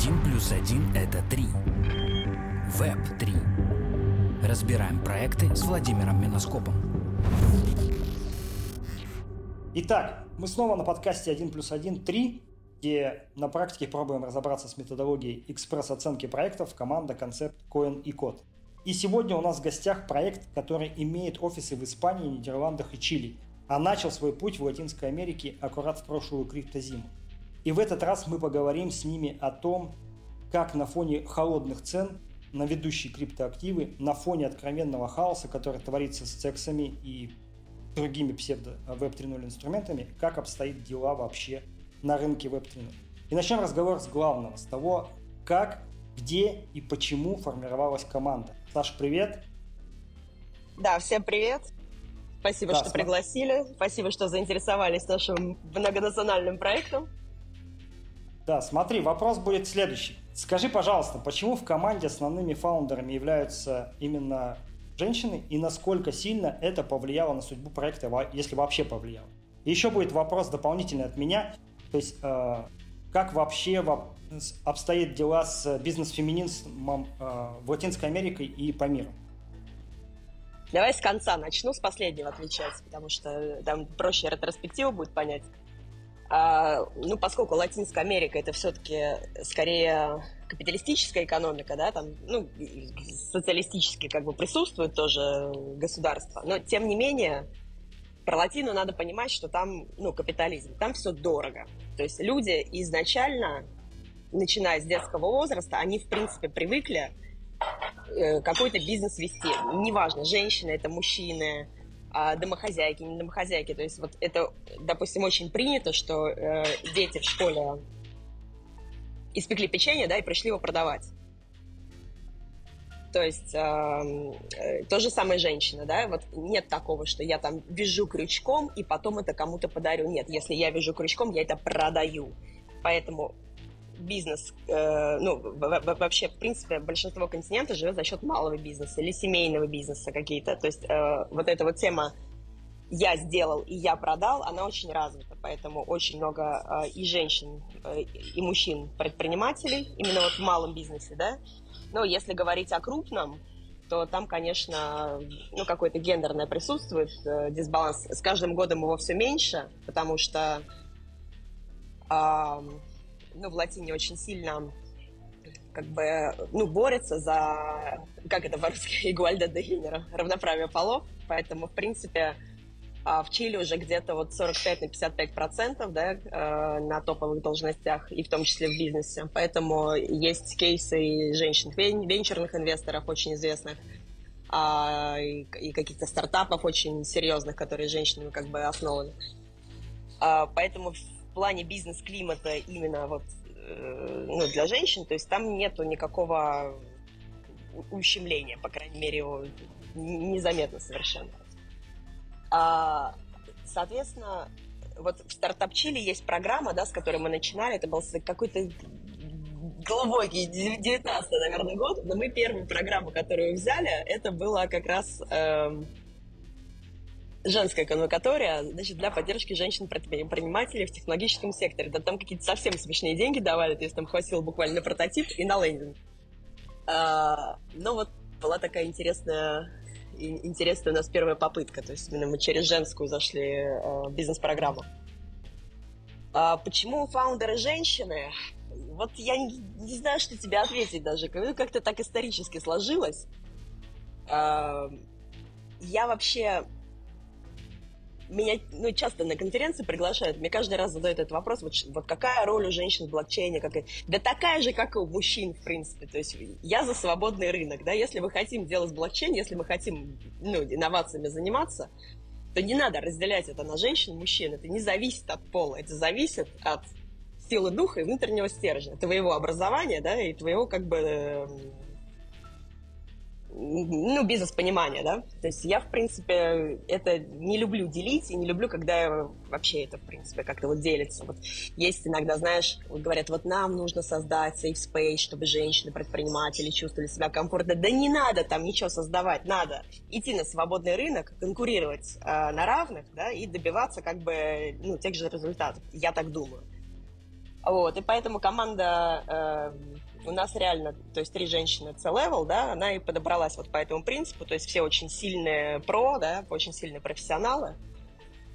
1 плюс 1 – это 3. Веб 3. Разбираем проекты с Владимиром Миноскопом. Итак, мы снова на подкасте 1 плюс 1 3, где на практике пробуем разобраться с методологией экспресс-оценки проектов команда, концепт, коин и код. И сегодня у нас в гостях проект, который имеет офисы в Испании, Нидерландах и Чили, а начал свой путь в Латинской Америке аккурат в прошлую криптозиму. И в этот раз мы поговорим с ними о том, как на фоне холодных цен на ведущие криптоактивы, на фоне откровенного хаоса, который творится с цексами и другими псевдо Web 3.0 инструментами, как обстоит дела вообще на рынке Web 3.0. И начнем разговор с главного, с того, как, где и почему формировалась команда. Саш, привет! Да, всем привет! Спасибо, да, что смотри. пригласили. Спасибо, что заинтересовались нашим многонациональным проектом. Да, смотри, вопрос будет следующий. Скажи, пожалуйста, почему в команде основными фаундерами являются именно женщины и насколько сильно это повлияло на судьбу проекта, если вообще повлияло? И еще будет вопрос дополнительный от меня. То есть, э, как вообще обстоят дела с бизнес-феминизмом э, в Латинской Америке и по миру? Давай с конца начну, с последнего отвечать, потому что там проще ретроспективу будет понять. А, ну, поскольку Латинская Америка это все-таки скорее капиталистическая экономика, да, там, ну, социалистически как бы присутствует тоже государство, но тем не менее про Латину надо понимать, что там, ну, капитализм, там все дорого. То есть люди изначально, начиная с детского возраста, они, в принципе, привыкли э, какой-то бизнес вести. Неважно, женщины это мужчины, а, домохозяйки, не домохозяйки. То есть вот это, допустим, очень принято, что э, дети в школе испекли печенье, да, и пришли его продавать. То есть э, э, то же самое женщина, да, вот нет такого, что я там вяжу крючком и потом это кому-то подарю. Нет, если я вяжу крючком, я это продаю. Поэтому бизнес, э, ну, вообще, в принципе, большинство континента живет за счет малого бизнеса или семейного бизнеса какие-то. То есть э, вот эта вот тема «я сделал и я продал», она очень развита, поэтому очень много э, и женщин, и мужчин предпринимателей именно вот в малом бизнесе, да. Но если говорить о крупном, то там, конечно, ну, какое-то гендерное присутствует, дисбаланс. С каждым годом его все меньше, потому что ну, в латине очень сильно как бы, ну, борется за, как это по-русски, игуальда де генера, равноправие полов, поэтому, в принципе, а, в Чили уже где-то вот 45 на 55 процентов, да, э, на топовых должностях, и в том числе в бизнесе. Поэтому есть кейсы женщин, венчурных инвесторов очень известных, а, и каких-то стартапов очень серьезных, которые женщинами как бы основаны. А, поэтому плане бизнес-климата именно вот э, ну, для женщин, то есть там нету никакого ущемления, по крайней мере, его незаметно совершенно. А, соответственно, вот в стартап Чили есть программа, да, с которой мы начинали, это был какой-то глубокий 19 наверное, год, но мы первую программу, которую взяли, это была как раз эм, женская конвокатория, значит, для поддержки женщин-предпринимателей в технологическом секторе. Да там какие-то совсем смешные деньги давали, то есть там хватило буквально на прототип и на лендинг. А, но вот была такая интересная, интересная у нас первая попытка, то есть именно мы через женскую зашли а, в бизнес-программу. А почему фаундеры женщины? Вот я не, не знаю, что тебе ответить даже. Как-то так исторически сложилось. А, я вообще меня ну, часто на конференции приглашают, мне каждый раз задают этот вопрос, вот, вот какая роль у женщин в блокчейне, как... да такая же, как и у мужчин, в принципе, то есть я за свободный рынок, да, если мы хотим делать блокчейн, если мы хотим, ну, инновациями заниматься, то не надо разделять это на женщин, мужчин, это не зависит от пола, это зависит от силы духа и внутреннего стержня, твоего образования, да, и твоего, как бы, эм, ну, бизнес-понимание, да. То есть я, в принципе, это не люблю делить и не люблю, когда вообще это, в принципе, как-то вот делится. Вот есть иногда, знаешь, говорят, вот нам нужно создать safe space, чтобы женщины-предприниматели чувствовали себя комфортно. Да не надо там ничего создавать, надо идти на свободный рынок, конкурировать э, на равных, да, и добиваться как бы, ну, тех же результатов. Я так думаю. Вот, и поэтому команда э, у нас реально, то есть три женщины C-level, да, она и подобралась вот по этому принципу, то есть все очень сильные про, да, очень сильные профессионалы,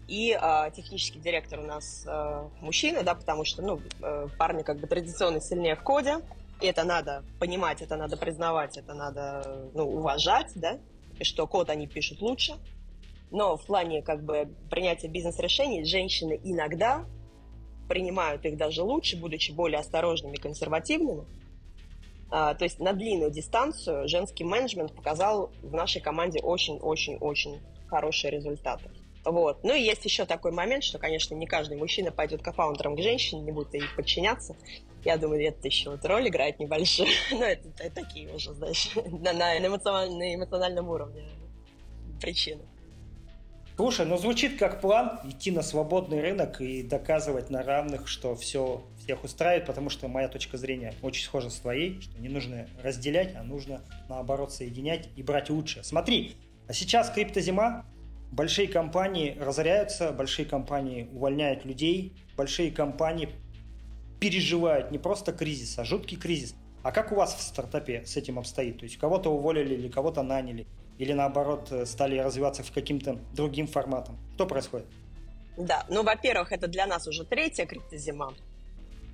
и э, технический директор у нас э, мужчина, да, потому что, ну, э, парни как бы традиционно сильнее в коде, и это надо понимать, это надо признавать, это надо, ну, уважать, да, и что код они пишут лучше. Но в плане как бы принятия бизнес-решений женщины иногда принимают их даже лучше, будучи более осторожными и консервативными. А, то есть на длинную дистанцию женский менеджмент показал в нашей команде очень-очень-очень хорошие результаты. Вот. Ну и есть еще такой момент, что, конечно, не каждый мужчина пойдет кофаундером к женщине, не будет ей подчиняться. Я думаю, это еще вот роль играет небольшую. Но это, это такие уже, знаешь, на, на, эмоциональном, на эмоциональном уровне причины. Слушай, ну звучит как план идти на свободный рынок и доказывать на равных, что все всех устраивает, потому что моя точка зрения очень схожа с твоей, что не нужно разделять, а нужно наоборот соединять и брать лучшее. Смотри, а сейчас криптозима, большие компании разоряются, большие компании увольняют людей, большие компании переживают не просто кризис, а жуткий кризис. А как у вас в стартапе с этим обстоит? То есть кого-то уволили или кого-то наняли? Или наоборот стали развиваться в каким-то другим форматом? Что происходит? Да, ну, во-первых, это для нас уже третья криптозима.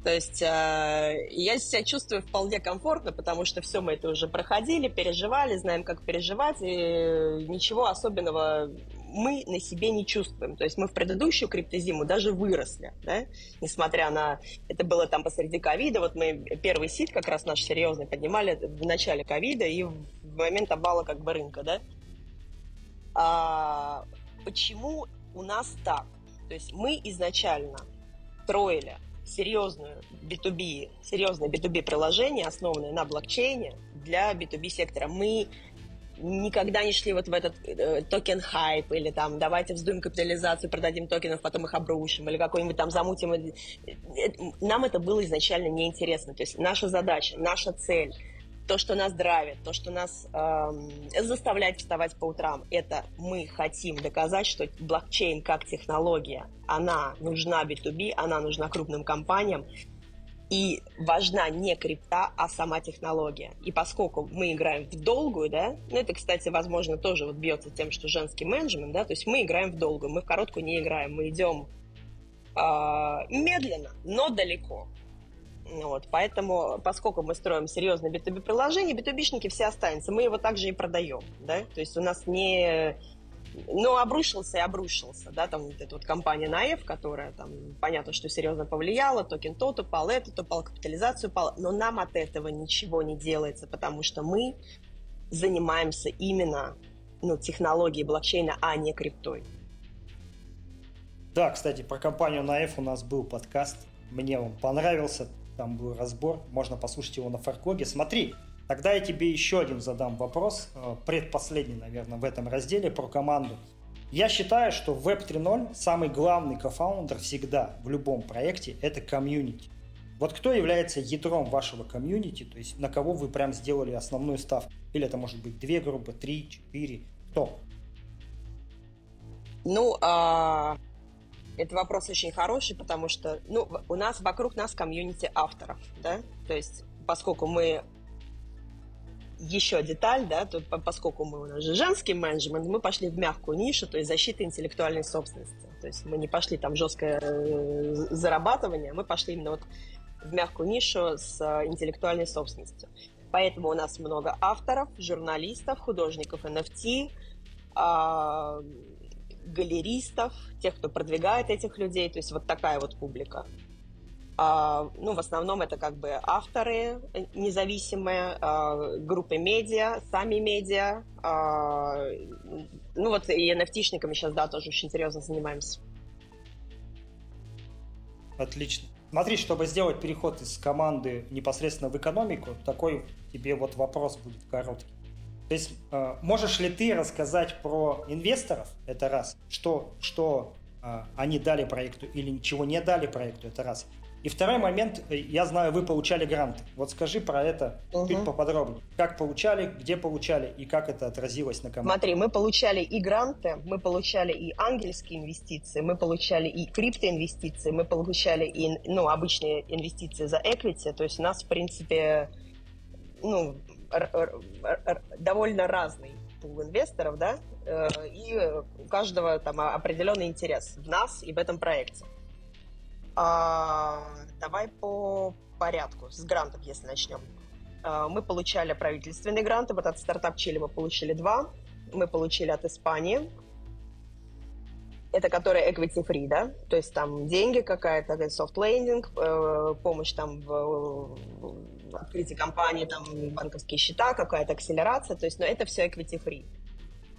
То есть э, я себя чувствую вполне комфортно, потому что все мы это уже проходили, переживали, знаем, как переживать, и ничего особенного мы на себе не чувствуем. То есть мы в предыдущую криптозиму даже выросли, да? несмотря на... Это было там посреди ковида, вот мы первый сид как раз наш серьезный поднимали в начале ковида и в момент обвала как бы рынка, да? А, почему у нас так? То есть мы изначально строили серьезную B2B, серьезное B2B приложение, основанное на блокчейне для B2B сектора. Мы никогда не шли вот в этот э, токен хайп или там давайте вздуем капитализацию, продадим токенов, потом их обрушим или какой-нибудь там замутим. Э, нам это было изначально неинтересно. То есть наша задача, наша цель то, что нас драйвит, то, что нас эм, заставляет вставать по утрам, это мы хотим доказать, что блокчейн как технология, она нужна B2B, она нужна крупным компаниям, и важна не крипта, а сама технология. И поскольку мы играем в долгую, да, ну это, кстати, возможно, тоже вот бьется тем, что женский менеджмент, да, то есть мы играем в долгую, мы в короткую не играем, мы идем э, медленно, но далеко. Вот, поэтому, поскольку мы строим серьезное B2B приложение, B2B-шники все останутся, мы его также и продаем, да, то есть у нас не ну, обрушился и обрушился, да, там вот эта вот компания Наев, которая там, понятно, что серьезно повлияла, токен тот упал, этот упал, капитализацию упал, но нам от этого ничего не делается, потому что мы занимаемся именно, ну, технологией блокчейна, а не криптой. Да, кстати, про компанию Наев у нас был подкаст, мне он понравился, там был разбор, можно послушать его на Фаркоге. Смотри, Тогда я тебе еще один задам вопрос, э, предпоследний, наверное, в этом разделе про команду. Я считаю, что в Web 3.0 самый главный co-founder всегда в любом проекте – это комьюнити. Вот кто является ядром вашего комьюнити, то есть на кого вы прям сделали основную ставку? Или это может быть две группы, три, четыре? Кто? Ну, а, это вопрос очень хороший, потому что ну, у нас вокруг нас комьюнити авторов, да, то есть поскольку мы еще деталь, да, то, поскольку мы у нас же женский менеджмент, мы пошли в мягкую нишу, то есть защита интеллектуальной собственности. То есть мы не пошли там жесткое э, зарабатывание, мы пошли именно вот в мягкую нишу с э, интеллектуальной собственностью. Поэтому у нас много авторов, журналистов, художников NFT, а, галеристов, тех, кто продвигает этих людей, то есть вот такая вот публика. А, ну, в основном это как бы авторы независимые, а, группы медиа, сами медиа. А, ну, вот и NFT-шниками сейчас, да, тоже очень серьезно занимаемся. Отлично. Смотри, чтобы сделать переход из команды непосредственно в экономику, такой тебе вот вопрос будет короткий. То есть можешь ли ты рассказать про инвесторов, это раз, что, что они дали проекту или ничего не дали проекту, это раз. И второй момент, э, я знаю, вы получали гранты. Вот скажи про это угу. чуть поподробнее. Как получали, где получали и как это отразилось на команде? Смотри, мы получали и гранты, мы получали и ангельские инвестиции, мы получали и криптоинвестиции, мы получали и ну, обычные инвестиции за equity. То есть у нас, в принципе, ну, довольно разный пул инвесторов, да, э, и у каждого там определенный интерес в нас и в этом проекте. А, давай по порядку, с грантов, если начнем. А, мы получали правительственные гранты, вот от стартап Чили мы получили два, мы получили от Испании, это которая equity free, да, то есть там деньги какая-то, soft landing, э, помощь там в, в открытии компании, там банковские счета, какая-то акселерация, то есть, но это все equity free.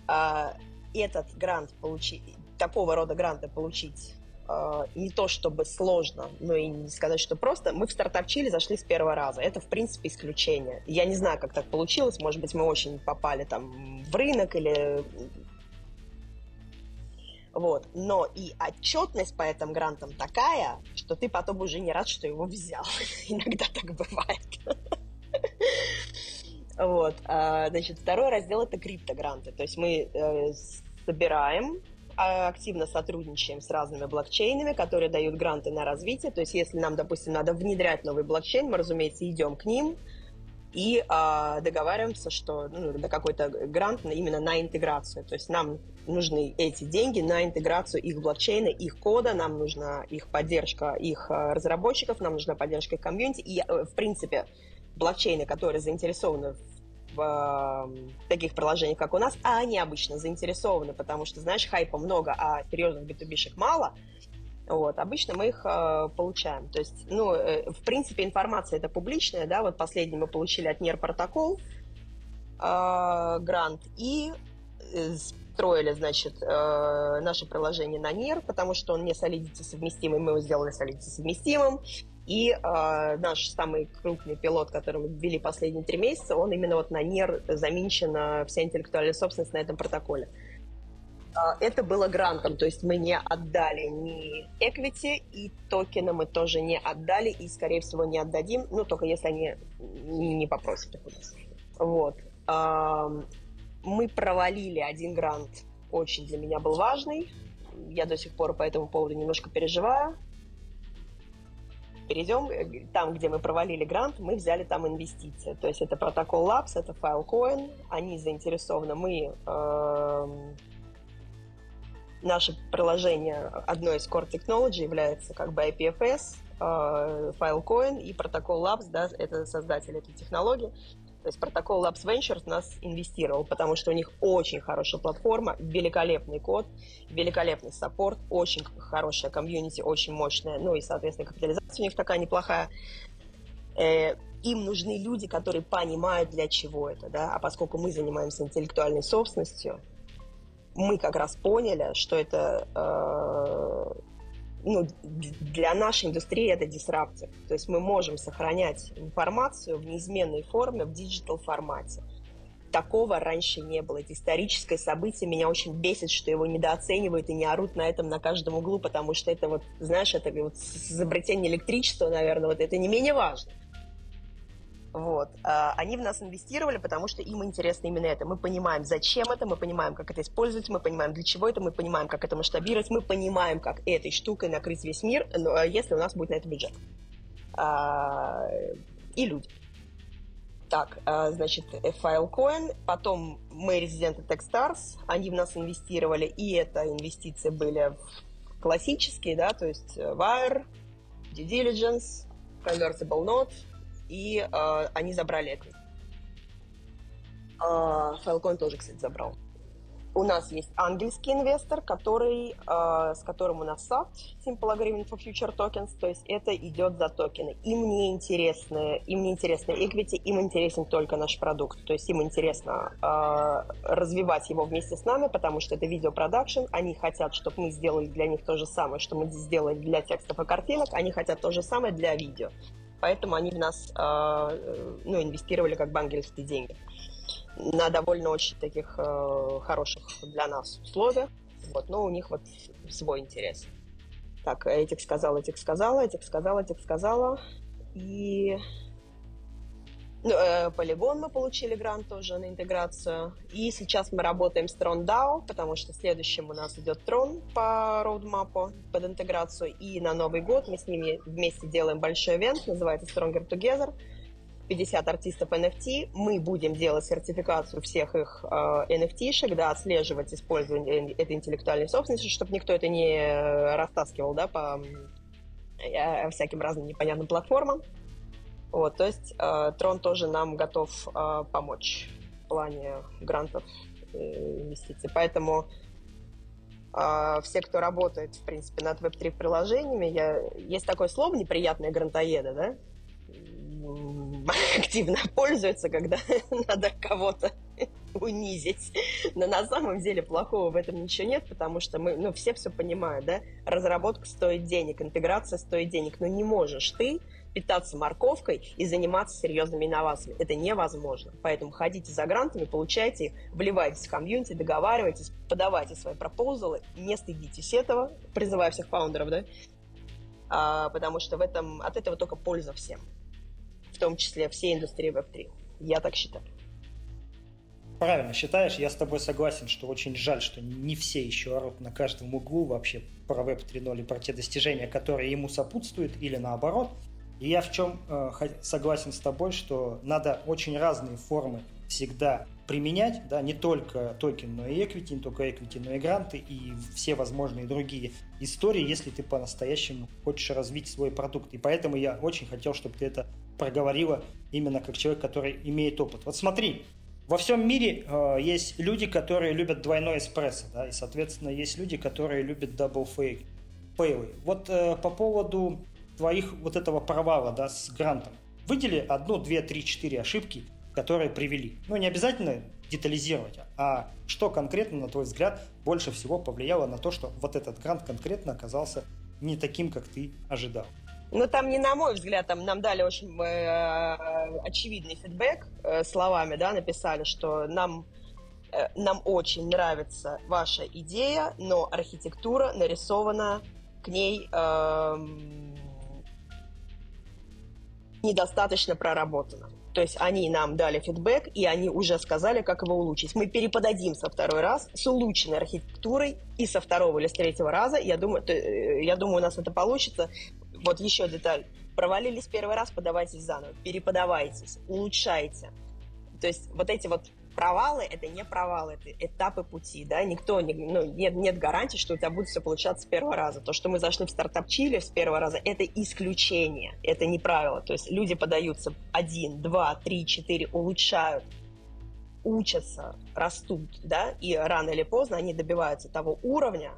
А, этот грант получить, такого рода гранты получить э, не то чтобы сложно, но и не сказать, что просто. Мы в стартап Чили зашли с первого раза. Это, в принципе, исключение. Я не знаю, как так получилось. Может быть, мы очень попали там в рынок или... Вот. Но и отчетность по этим грантам такая, что ты потом уже не рад, что его взял. Иногда так бывает. Вот. А, значит, второй раздел – это криптогранты. То есть мы э, собираем а, активно сотрудничаем с разными блокчейнами, которые дают гранты на развитие. То есть, если нам, допустим, надо внедрять новый блокчейн, мы, разумеется, идем к ним и а, договариваемся, что ну, да какой-то грант именно на интеграцию. То есть нам нужны эти деньги на интеграцию их блокчейна, их кода, нам нужна их поддержка их а, разработчиков, нам нужна поддержка их комьюнити. И, э, в принципе, блокчейны, которые заинтересованы в в э, таких приложениях, как у нас, а они обычно заинтересованы, потому что, знаешь, хайпа много, а серьезных b мало, вот, обычно мы их э, получаем. То есть, ну, э, в принципе, информация это публичная, да, вот последний мы получили от NER протокол э, грант и э, строили, значит, э, наше приложение на NER, потому что он не солидится совместимый, мы его сделали солидится совместимым. И э, наш самый крупный пилот, который мы ввели последние три месяца, он именно вот на НЕР заменчена вся интеллектуальная собственность на этом протоколе. Э, это было грантом, то есть мы не отдали ни equity, и токены мы тоже не отдали, и, скорее всего, не отдадим, ну, только если они не попросят. Вот. Э, мы провалили один грант, очень для меня был важный. Я до сих пор по этому поводу немножко переживаю перейдем, э, там, где мы провалили грант, мы взяли там инвестиции. То есть это протокол Labs, это Filecoin, они заинтересованы, мы... Наше приложение, одно из core technology является как бы IPFS, э, Filecoin и протокол Labs, да, это создатель этой технологии. То есть протокол Labs Ventures нас инвестировал, потому что у них очень хорошая платформа, великолепный код, великолепный support, очень хорошая комьюнити, очень мощная, ну и, соответственно, капитализация у них такая неплохая. Э, им нужны люди, которые понимают, для чего это, да, а поскольку мы занимаемся интеллектуальной собственностью, мы как раз поняли, что это э, ну, для нашей индустрии это disruptor. То есть мы можем сохранять информацию в неизменной форме, в digital формате. Такого раньше не было. Это историческое событие. Меня очень бесит, что его недооценивают и не орут на этом на каждом углу, потому что это вот, знаешь, это вот изобретение электричества, наверное, вот это не менее важно. Вот. А, они в нас инвестировали, потому что им интересно именно это. Мы понимаем, зачем это, мы понимаем, как это использовать, мы понимаем, для чего это, мы понимаем, как это масштабировать, мы понимаем, как этой штукой накрыть весь мир, а, если у нас будет на это бюджет. А, и люди. Так, значит, Filecoin, потом мы резиденты Techstars, они в нас инвестировали, и это инвестиции были классические, да, то есть Wire, Due Diligence, Convertible Note, и э, они забрали это. Э, Filecoin тоже, кстати, забрал. У нас есть ангельский инвестор, который, э, с которым у нас SAT, Simple Agreement for Future Tokens, то есть это идет за токены. Им не интересны, им не интересны equity, им интересен только наш продукт. То есть им интересно э, развивать его вместе с нами, потому что это видеопродакшн, они хотят, чтобы мы сделали для них то же самое, что мы сделали для текстов и картинок, они хотят то же самое для видео поэтому они в нас а, ну, инвестировали как бы ангельские деньги на довольно очень таких э, хороших для нас условиях. Вот, но у них вот свой интерес. Так, этих сказала, этих сказала, этих сказала, этих сказала. И ну, э, Polygon мы получили грант тоже на интеграцию. И сейчас мы работаем с Tron потому что следующим у нас идет Tron по роудмапу под интеграцию. И на Новый год мы с ними вместе делаем большой ивент, называется Stronger Together. 50 артистов NFT. Мы будем делать сертификацию всех их э, NFT-шек, да, отслеживать использование этой интеллектуальной собственности, чтобы никто это не растаскивал да, по э, всяким разным непонятным платформам. Вот, то есть э, Трон тоже нам готов э, помочь в плане грантов и инвестиций. Поэтому э, все, кто работает, в принципе, над Web3 приложениями, я... есть такое слово неприятные грантоеды, да? активно пользуются, когда надо кого-то унизить. Но на самом деле плохого в этом ничего нет, потому что мы, ну, все все понимают, да? Разработка стоит денег, интеграция стоит денег, но не можешь ты питаться морковкой и заниматься серьезными инновациями. Это невозможно. Поэтому ходите за грантами, получайте их, вливайтесь в комьюнити, договаривайтесь, подавайте свои пропозалы, не стыдитесь этого, призываю всех фаундеров, да, а, потому что в этом, от этого только польза всем, в том числе всей индустрии Web3. Я так считаю. Правильно считаешь, я с тобой согласен, что очень жаль, что не все еще орут на каждом углу вообще про Web 3.0 и про те достижения, которые ему сопутствуют, или наоборот – и я в чем э, согласен с тобой, что надо очень разные формы всегда применять, да, не только токен, но и equity, не только equity, но и гранты и все возможные другие истории, если ты по-настоящему хочешь развить свой продукт. И поэтому я очень хотел, чтобы ты это проговорила именно как человек, который имеет опыт. Вот смотри, во всем мире э, есть люди, которые любят двойной эспрессо, да, и, соответственно, есть люди, которые любят fake, пейлы. Вот э, по поводу твоих вот этого провала, да, с грантом. Выдели одну, две, три, четыре ошибки, которые привели. Ну, не обязательно детализировать, а что конкретно, на твой взгляд, больше всего повлияло на то, что вот этот грант конкретно оказался не таким, как ты ожидал? Ну, там не на мой взгляд, там нам дали очень э, очевидный фидбэк э, словами, да, написали, что нам, э, нам очень нравится ваша идея, но архитектура нарисована к ней э, недостаточно проработано. То есть они нам дали фидбэк, и они уже сказали, как его улучшить. Мы переподадим со второй раз с улучшенной архитектурой, и со второго или с третьего раза, я думаю, э, я думаю, у нас это получится. Вот еще деталь. Провалились первый раз, подавайтесь заново. Переподавайтесь, улучшайте. То есть вот эти вот провалы это не провалы, это этапы пути, да, никто, не, ну, нет, нет гарантии, что у тебя будет все получаться с первого раза. То, что мы зашли в стартап Чили с первого раза, это исключение, это не правило. То есть люди подаются один, два, три, четыре, улучшают, учатся, растут, да, и рано или поздно они добиваются того уровня,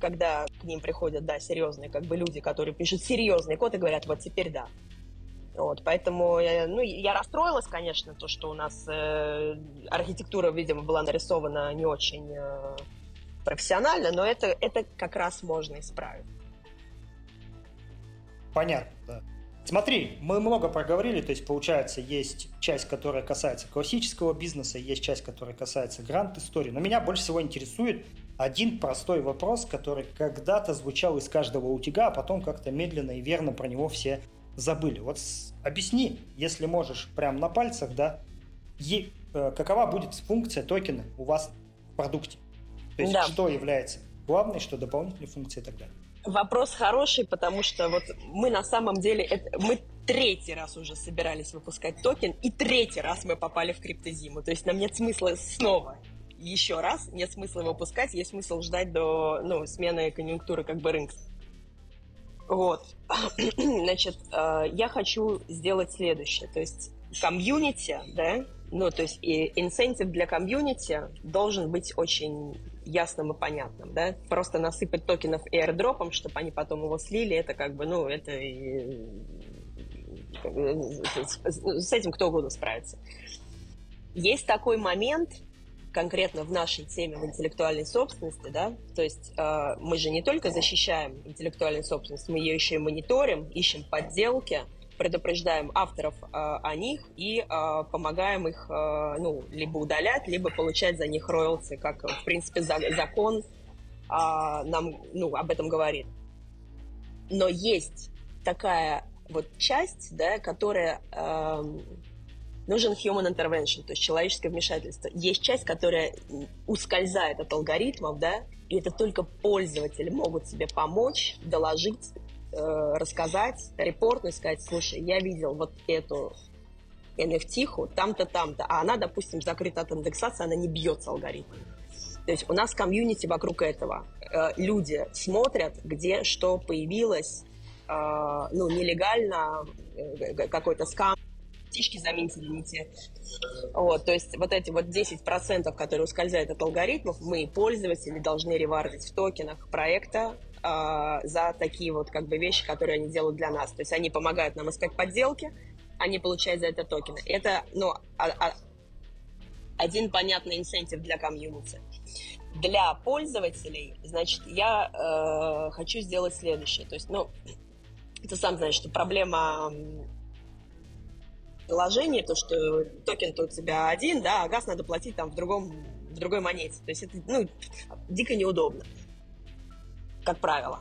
когда к ним приходят, да, серьезные как бы люди, которые пишут серьезный код и говорят, вот теперь да, вот, поэтому я, ну, я расстроилась, конечно, то, что у нас э, архитектура, видимо, была нарисована не очень э, профессионально, но это, это как раз можно исправить. Понятно, да. Смотри, мы много проговорили, то есть получается есть часть, которая касается классического бизнеса, есть часть, которая касается грант-истории. Но меня больше всего интересует один простой вопрос, который когда-то звучал из каждого утюга, а потом как-то медленно и верно про него все забыли. Вот объясни, если можешь, прямо на пальцах, да, е, э, какова будет функция токена у вас в продукте. То есть, да. что является главной, что дополнительной функцией и так далее. Вопрос хороший, потому что вот мы на самом деле, это, мы третий раз уже собирались выпускать токен, и третий раз мы попали в криптозиму. То есть нам нет смысла снова еще раз, нет смысла выпускать, есть смысл ждать до ну, смены конъюнктуры как бы рынка. Вот. Значит, э, я хочу сделать следующее. То есть комьюнити, да, ну, то есть и инсентив для комьюнити должен быть очень ясным и понятным, да. Просто насыпать токенов airdropом, чтобы они потом его слили, это как бы, ну, это с этим кто угодно справится. Есть такой момент, конкретно в нашей теме в интеллектуальной собственности, да, то есть э, мы же не только защищаем интеллектуальную собственность, мы ее еще и мониторим, ищем подделки, предупреждаем авторов э, о них и э, помогаем их, э, ну, либо удалять, либо получать за них роялти, как, в принципе, за, закон э, нам, ну, об этом говорит. Но есть такая вот часть, да, которая э, нужен human intervention, то есть человеческое вмешательство. Есть часть, которая ускользает от алгоритмов, да, и это только пользователи могут себе помочь, доложить, э, рассказать, репортнуть, сказать, слушай, я видел вот эту NFT там-то, там-то, а она, допустим, закрыта от индексации, она не бьется алгоритмом. То есть у нас комьюнити вокруг этого. Э, люди смотрят, где что появилось, э, ну, нелегально, э, какой-то скам, птички заметили не те. Вот, то есть вот эти вот 10%, которые ускользают от алгоритмов, мы, пользователи, должны ревардить в токенах проекта э, за такие вот как бы вещи, которые они делают для нас. То есть они помогают нам искать подделки, они получают за это токены. Это, ну, а, а, один понятный инсентив для комьюнити. Для пользователей, значит, я э, хочу сделать следующее. То есть, ну, ты сам знаешь, что проблема приложения, то, что токен-то у тебя один, да, а газ надо платить там в, другом, в другой монете. То есть это, ну, дико неудобно, как правило.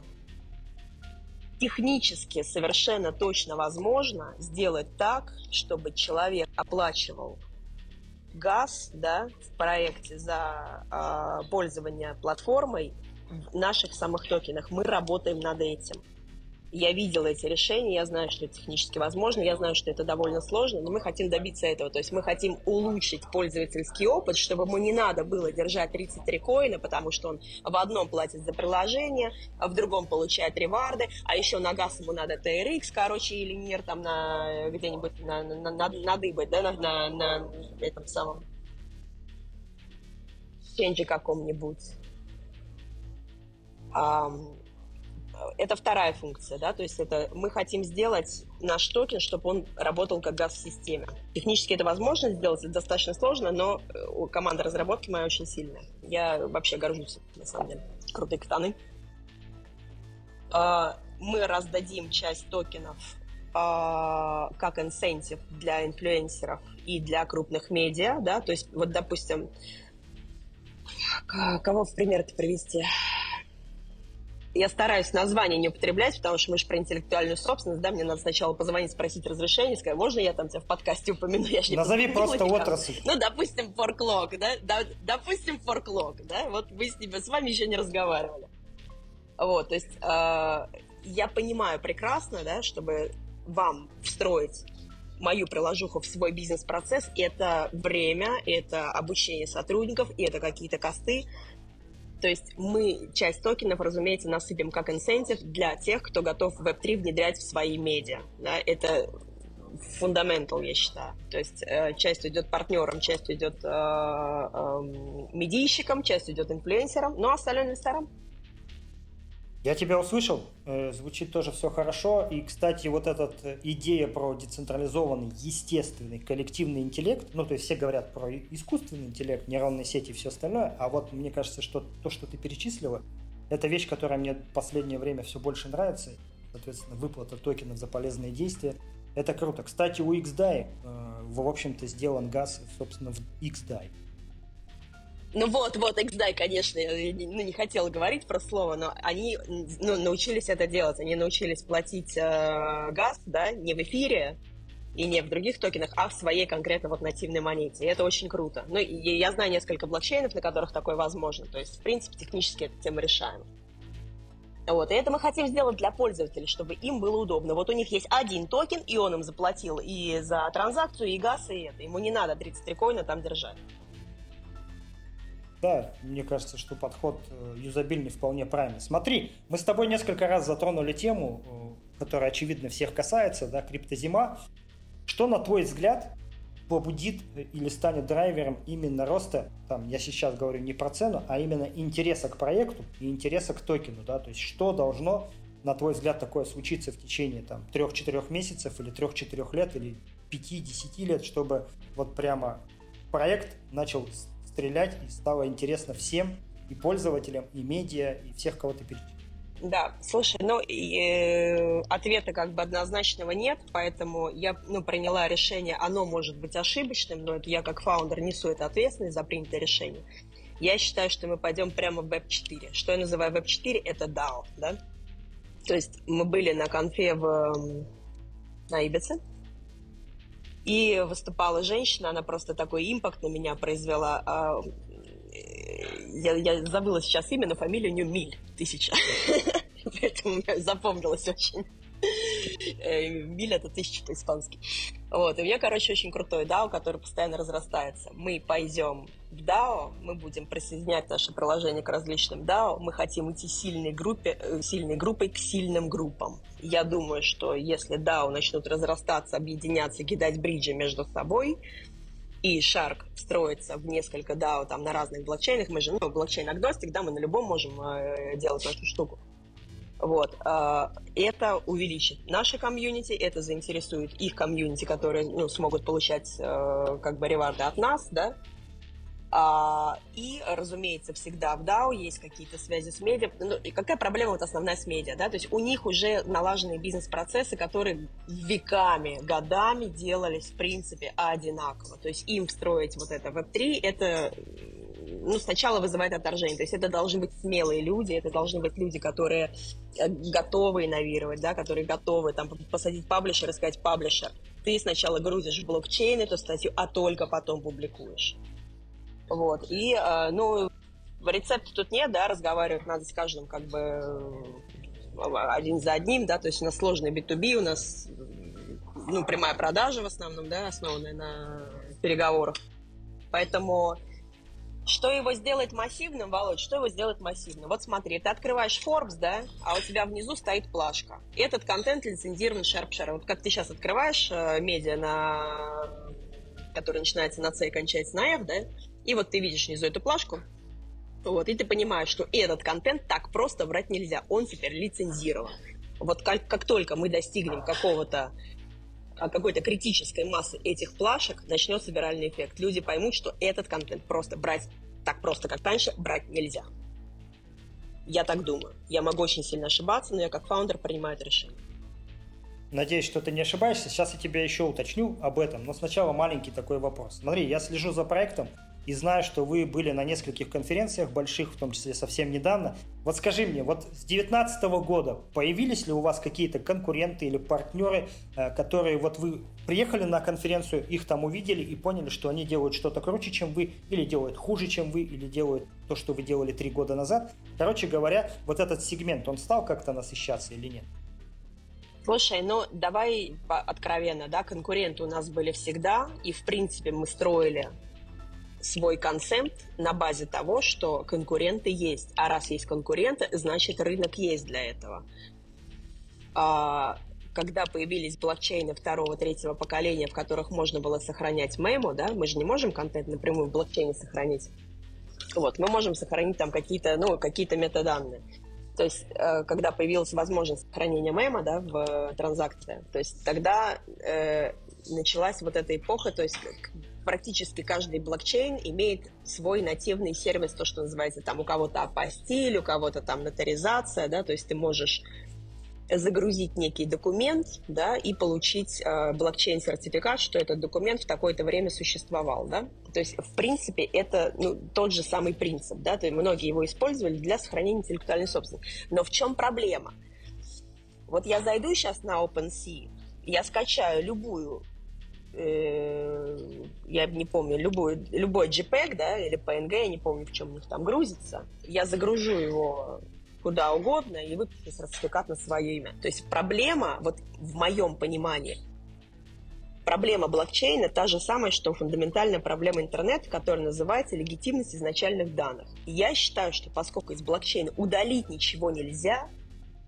Технически совершенно точно возможно сделать так, чтобы человек оплачивал газ да, в проекте за э, пользование платформой в наших самых токенах. Мы работаем над этим. Я видела эти решения, я знаю, что это технически возможно, я знаю, что это довольно сложно, но мы хотим добиться этого. То есть мы хотим улучшить пользовательский опыт, чтобы ему не надо было держать 33 коина, потому что он в одном платит за приложение, а в другом получает реварды, а еще на газ ему надо TRX, короче, или НИР там на где-нибудь на, на, на, надыбать, да, на, на, на этом самом ченджи каком-нибудь. Это вторая функция, да, то есть это мы хотим сделать наш токен, чтобы он работал как газ в системе. Технически это возможно сделать, это достаточно сложно, но э, команда разработки моя очень сильная. Я вообще горжусь, на самом деле. Крутые катаны. А, мы раздадим часть токенов а, как инсентив для инфлюенсеров и для крупных медиа, да, то есть вот, допустим, кого в пример-то привести? Я стараюсь название не употреблять, потому что мы же про интеллектуальную собственность, да, мне надо сначала позвонить, спросить разрешение, сказать, можно я там тебя в подкасте упомяну? Я не Назови просто отрасль. Ну, допустим, форклог, да, да допустим, форклог, да, вот мы с, ним, с вами еще не разговаривали. Вот, то есть э, я понимаю прекрасно, да, чтобы вам встроить мою приложуху в свой бизнес-процесс, это время, это обучение сотрудников, и это какие-то косты, то есть мы часть токенов, разумеется, насыпем как инсентив для тех, кто готов Web3 внедрять в свои медиа. Да? Это фундаментал, я считаю. То есть э, часть идет партнерам, часть идет э, э, медийщикам, часть идет инфлюенсерам, а остальное инвесторам. Я тебя услышал, э, звучит тоже все хорошо. И, кстати, вот эта э, идея про децентрализованный, естественный, коллективный интеллект, ну, то есть все говорят про искусственный интеллект, нейронные сети и все остальное, а вот мне кажется, что то, что ты перечислила, это вещь, которая мне в последнее время все больше нравится. Соответственно, выплата токенов за полезные действия. Это круто. Кстати, у XDAI, э, в общем-то, сделан газ, собственно, в XDAI. Ну вот, вот, XDAI, конечно, я ну, не хотела говорить про слово, но они ну, научились это делать. Они научились платить э, газ, да, не в эфире и не в других токенах, а в своей конкретно вот нативной монете. И это очень круто. Ну, и я знаю несколько блокчейнов, на которых такое возможно. То есть, в принципе, технически эту тему решаем. Вот, и это мы хотим сделать для пользователей, чтобы им было удобно. Вот у них есть один токен, и он им заплатил и за транзакцию, и газ, и это. Ему не надо 33 коина там держать. Да, мне кажется, что подход э, юзабильный вполне правильный. Смотри, мы с тобой несколько раз затронули тему, э, которая, очевидно, всех касается, да, криптозима. Что, на твой взгляд, побудит э, или станет драйвером именно роста, там, я сейчас говорю не про цену, а именно интереса к проекту и интереса к токену, да, то есть что должно, на твой взгляд, такое случиться в течение там 3-4 месяцев или 3-4 лет или 5-10 лет, чтобы вот прямо проект начал стрелять, и стало интересно всем, и пользователям, и медиа, и всех, кого ты перечислил. Да, слушай, ну, э, ответа как бы однозначного нет, поэтому я ну, приняла решение, оно может быть ошибочным, но это я как фаундер несу эту ответственность за принятое решение. Я считаю, что мы пойдем прямо в Web 4. Что я называю Web 4? Это DAO, да? То есть мы были на конфе в, на Ибице, и выступала женщина, она просто такой импакт на меня произвела. А, я, я забыла сейчас имя, но фамилия у нее Миль, тысяча. Поэтому запомнилось очень. Э, Миль это тысяча по-испански. Вот, и у меня, короче, очень крутой DAO, который постоянно разрастается. Мы пойдем в DAO, мы будем присоединять наше приложение к различным DAO, мы хотим идти сильной, группе, э, сильной группой к сильным группам. Я думаю, что если DAO начнут разрастаться, объединяться, кидать бриджи между собой, и Shark строится в несколько DAO там, на разных блокчейнах, мы же, ну, блокчейн-агностик, да, мы на любом можем э, делать нашу штуку. Вот. А, это увеличит наше комьюнити, это заинтересует их комьюнити, которые ну, смогут получать э, как бы реварды от нас, да, а, и, разумеется, всегда в DAO есть какие-то связи с медиа. Ну, и какая проблема вот основная с медиа, да? То есть у них уже налаженные бизнес-процессы, которые веками, годами делались, в принципе, одинаково. То есть им встроить вот это Web3, это ну, сначала вызывает отторжение. То есть это должны быть смелые люди, это должны быть люди, которые э, готовы инновировать, да, которые готовы там посадить паблишер и сказать, паблишер, ты сначала грузишь в блокчейн эту статью, а только потом публикуешь. Вот. И, э, ну, рецепта тут нет, да, разговаривать надо с каждым как бы э, один за одним, да, то есть у нас сложный B2B, у нас ну, прямая продажа в основном, да, основанная на переговорах. Поэтому что его сделает массивным, Володь, что его сделает массивным? Вот смотри, ты открываешь Forbes, да, а у тебя внизу стоит плашка. Этот контент лицензирован Sharpshare. Вот как ты сейчас открываешь э, медиа, на... который начинается на C и кончается на F, да, и вот ты видишь внизу эту плашку, вот, и ты понимаешь, что этот контент так просто брать нельзя, он теперь лицензирован. Вот как, как только мы достигнем какого-то какой-то критической массы этих плашек начнется виральный эффект. Люди поймут, что этот контент просто брать так просто, как раньше, брать нельзя. Я так думаю. Я могу очень сильно ошибаться, но я как фаундер принимаю это решение. Надеюсь, что ты не ошибаешься. Сейчас я тебя еще уточню об этом, но сначала маленький такой вопрос. Смотри, я слежу за проектом, и знаю, что вы были на нескольких конференциях больших, в том числе совсем недавно. Вот скажи мне, вот с 2019 года появились ли у вас какие-то конкуренты или партнеры, э, которые вот вы приехали на конференцию, их там увидели и поняли, что они делают что-то круче, чем вы, или делают хуже, чем вы, или делают то, что вы делали три года назад. Короче говоря, вот этот сегмент, он стал как-то насыщаться или нет? Слушай, ну давай откровенно, да, конкуренты у нас были всегда, и в принципе мы строили свой концепт на базе того, что конкуренты есть. А раз есть конкуренты, значит рынок есть для этого. А, когда появились блокчейны второго, третьего поколения, в которых можно было сохранять мемо, да, мы же не можем контент напрямую в блокчейне сохранить. Вот, мы можем сохранить там какие-то, ну, какие-то метаданные. То есть, э, когда появилась возможность сохранения мема, да, в транзакции, то есть тогда э, началась вот эта эпоха, то есть практически каждый блокчейн имеет свой нативный сервис, то, что называется там у кого-то апостиль, у кого-то там нотаризация, да, то есть ты можешь загрузить некий документ, да, и получить э, блокчейн-сертификат, что этот документ в такое-то время существовал, да. То есть, в принципе, это ну, тот же самый принцип, да, то есть многие его использовали для сохранения интеллектуальной собственности. Но в чем проблема? Вот я зайду сейчас на OpenSea, я скачаю любую Э, я не помню, любой, любой JPEG, да, или PNG, я не помню, в чем у них там грузится, я загружу его куда угодно и выпущу сертификат на свое имя. То есть проблема, вот в моем понимании, проблема блокчейна та же самая, что фундаментальная проблема интернета, которая называется легитимность изначальных данных. И я считаю, что поскольку из блокчейна удалить ничего нельзя,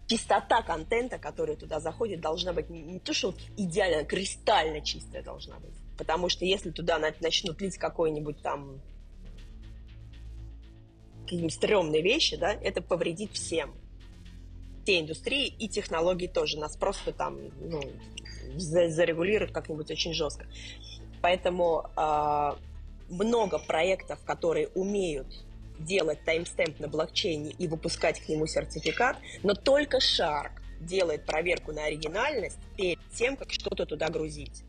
чистота контента, который туда заходит, должна быть не, то, что вот идеально, а кристально чистая должна быть. Потому что если туда начнут лить какой-нибудь там какие-нибудь стрёмные вещи, да, это повредит всем. Те индустрии и технологии тоже. Нас просто там ну, зарегулируют как-нибудь очень жестко. Поэтому э, много проектов, которые умеют делать таймстемп на блокчейне и выпускать к нему сертификат, но только Shark делает проверку на оригинальность перед тем, как что-то туда грузить.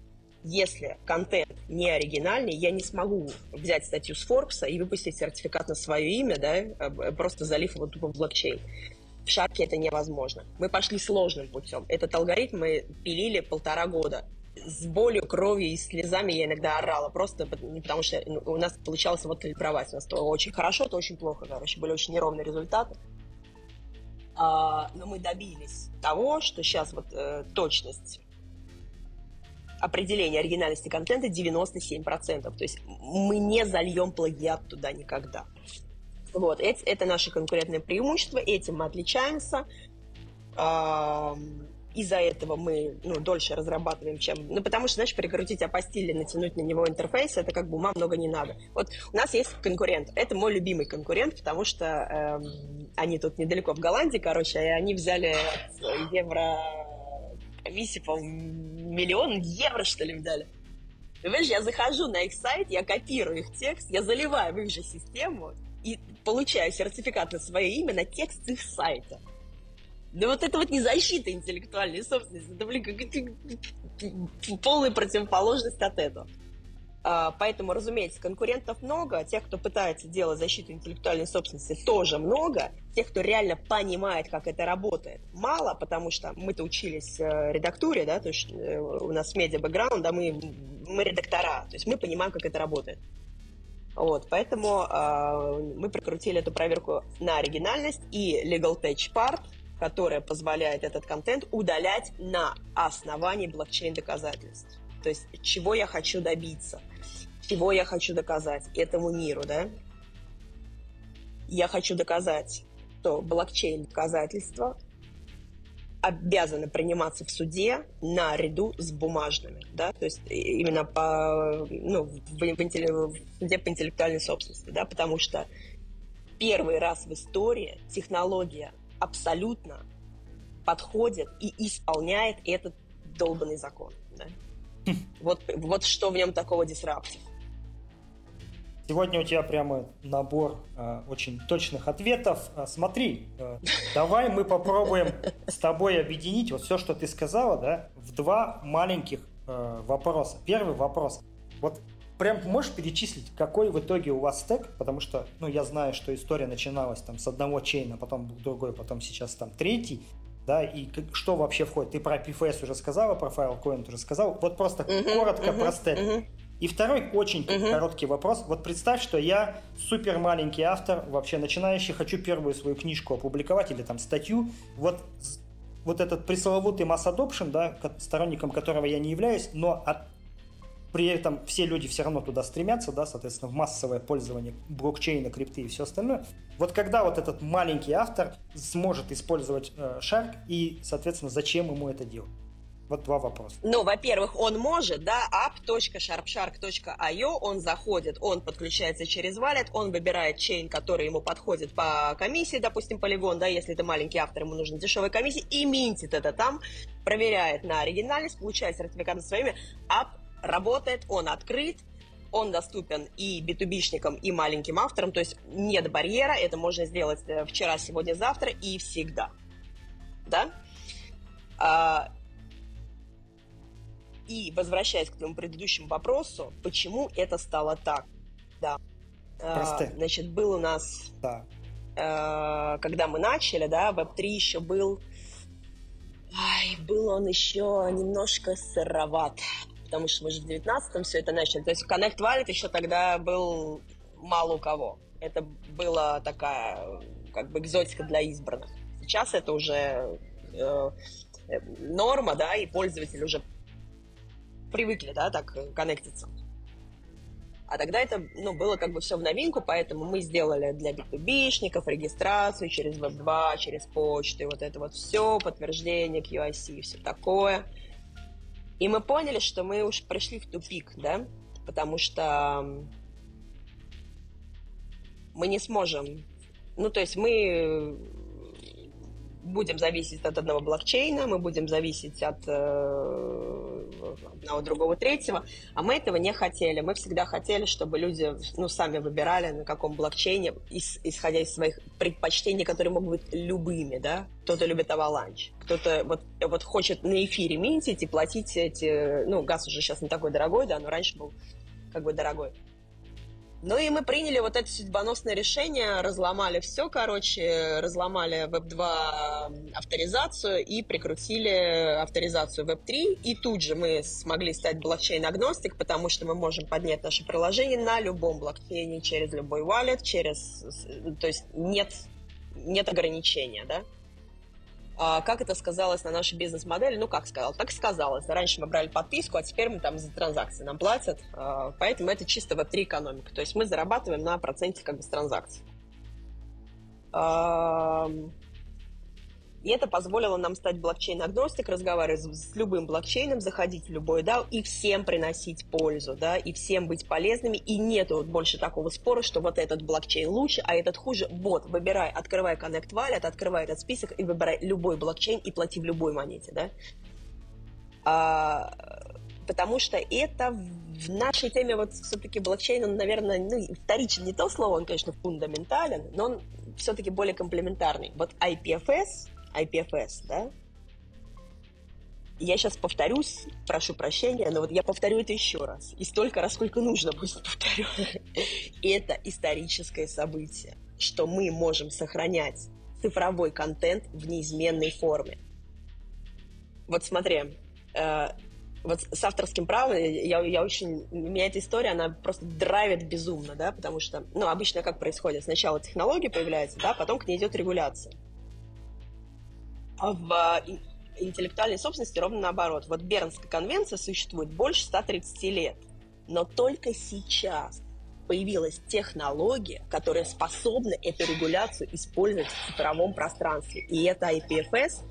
Если контент не оригинальный, я не смогу взять статью с Forbes и выпустить сертификат на свое имя, да, э, просто залив его тупо в блокчейн. В шарке это невозможно. Мы пошли сложным путем. Этот алгоритм мы пилили полтора года. С болью, кровью и слезами я иногда орала. Просто потому что ну, у нас получалось вот калибровать. У нас то очень хорошо, то очень плохо. Короче, были очень неровные результаты. А, но мы добились того, что сейчас вот э, точность определения оригинальности контента 97%. То есть мы не зальем плагиат туда никогда. Вот, это, это наше конкурентное преимущество, этим мы отличаемся. Из-за этого мы ну, дольше разрабатываем, чем... Ну, потому что, знаешь, прикрутить апостиль и натянуть на него интерфейс, это как бы ума много не надо. Вот у нас есть конкурент. Это мой любимый конкурент, потому что эм, они тут недалеко в Голландии, короче, и они взяли евро комиссии, по миллион евро, что ли, дали. Понимаешь, я захожу на их сайт, я копирую их текст, я заливаю в их же систему и получаю сертификат на свое имя на текст их сайта. Да вот это вот не защита интеллектуальной собственности, это, блин, полная противоположность от этого. А, поэтому, разумеется, конкурентов много, тех, кто пытается делать защиту интеллектуальной собственности, тоже много, тех, кто реально понимает, как это работает, мало, потому что мы-то учились э, редактуре, да, то есть э, у нас медиа бэкграунд, да, мы, мы редактора, то есть мы понимаем, как это работает. Вот, поэтому э, мы прокрутили эту проверку на оригинальность и Legal Tech Part, которая позволяет этот контент удалять на основании блокчейн доказательств. То есть, чего я хочу добиться – чего я хочу доказать этому миру, да? Я хочу доказать, что блокчейн доказательства обязаны приниматься в суде наряду с бумажными, да, то есть именно по, ну, в, в, в суде по интеллектуальной собственности, да, потому что первый раз в истории технология абсолютно подходит и исполняет этот долбанный закон, да. Вот, вот что в нем такого дисраптив. Сегодня у тебя прямо набор э, очень точных ответов. Э, смотри, э, давай мы попробуем с тобой объединить вот все, что ты сказала, да, в два маленьких э, вопроса. Первый вопрос. Вот прям можешь перечислить, какой в итоге у вас стек? Потому что, ну, я знаю, что история начиналась там с одного чейна, потом другой, потом сейчас там третий. Да, и что вообще входит? Ты про PFS уже сказала, про Filecoin уже сказал. Вот просто uh-huh, коротко uh-huh, про стек. Uh-huh. И второй очень угу. короткий вопрос. Вот представь, что я супер маленький автор, вообще начинающий, хочу первую свою книжку опубликовать или там статью. Вот, вот этот пресловутый масс adoption, да, сторонником которого я не являюсь, но от, при этом все люди все равно туда стремятся, да, соответственно, в массовое пользование блокчейна, крипты и все остальное. Вот когда вот этот маленький автор сможет использовать э, Shark и, соответственно, зачем ему это делать? Вот два вопроса. Ну, во-первых, он может, да, app.sharpshark.io, он заходит, он подключается через валет, он выбирает чейн, который ему подходит по комиссии, допустим, полигон, да, если это маленький автор, ему нужна дешевая комиссия, и минтит это там, проверяет на оригинальность, получает сертификат имя, app работает, он открыт, он доступен и B2B-шникам, и маленьким авторам, то есть нет барьера, это можно сделать э, вчера, сегодня, завтра и всегда. Да? А, и возвращаясь к твоему предыдущему вопросу, почему это стало так? Да. А, значит, был у нас, да. а, когда мы начали, да, Web3 еще был, ай, был он еще немножко сыроват, потому что мы же в 19-м все это начали. То есть Connect Wallet еще тогда был мало у кого. Это была такая, как бы, экзотика для избранных. Сейчас это уже э, норма, да, и пользователь уже привыкли, да, так коннектиться. А тогда это, ну, было как бы все в новинку, поэтому мы сделали для B2B-шников регистрацию через Web2, через почту, и вот это вот все, подтверждение QIC все такое. И мы поняли, что мы уж пришли в тупик, да, потому что мы не сможем, ну, то есть мы будем зависеть от одного блокчейна, мы будем зависеть от э, одного, другого, третьего, а мы этого не хотели. Мы всегда хотели, чтобы люди ну, сами выбирали, на каком блокчейне, исходя из своих предпочтений, которые могут быть любыми, да. Кто-то любит Avalanche, кто-то вот, вот хочет на эфире минтить и платить эти... Ну, газ уже сейчас не такой дорогой, да, но раньше был как бы дорогой. Ну и мы приняли вот это судьбоносное решение, разломали все, короче, разломали Web2 авторизацию и прикрутили авторизацию Web3. И тут же мы смогли стать блокчейн-агностик, потому что мы можем поднять наше приложение на любом блокчейне, через любой wallet, через... То есть нет, нет ограничения, да? А как это сказалось на нашей бизнес-модели? Ну, как сказал, так сказалось. Раньше мы брали подписку, а теперь мы там за транзакции нам платят. А, поэтому это чисто веб-3 экономика. То есть мы зарабатываем на проценте как бы с транзакций. И это позволило нам стать блокчейн-агностик, разговаривать с, любым блокчейном, заходить в любой DAO и всем приносить пользу, да, и всем быть полезными. И нету больше такого спора, что вот этот блокчейн лучше, а этот хуже. Вот, выбирай, открывай Connect Wallet, открывай этот список и выбирай любой блокчейн и плати в любой монете, да. А, потому что это в нашей теме вот все-таки блокчейн, он, наверное, ну, вторичен не то слово, он, конечно, фундаментален, но он все-таки более комплементарный. Вот IPFS, IPFS, да? Я сейчас повторюсь, прошу прощения, но вот я повторю это еще раз. И столько раз, сколько нужно будет повторю. это историческое событие, что мы можем сохранять цифровой контент в неизменной форме. Вот смотри, э, вот с авторским правом я, я очень... Меня эта история, она просто драйвит безумно, да, потому что, ну, обычно как происходит? Сначала технология появляется, да, потом к ней идет регуляция. В э, интеллектуальной собственности ровно наоборот. Вот Бернская конвенция существует больше 130 лет, но только сейчас появилась технология, которая способна эту регуляцию использовать в цифровом пространстве. И это IPFS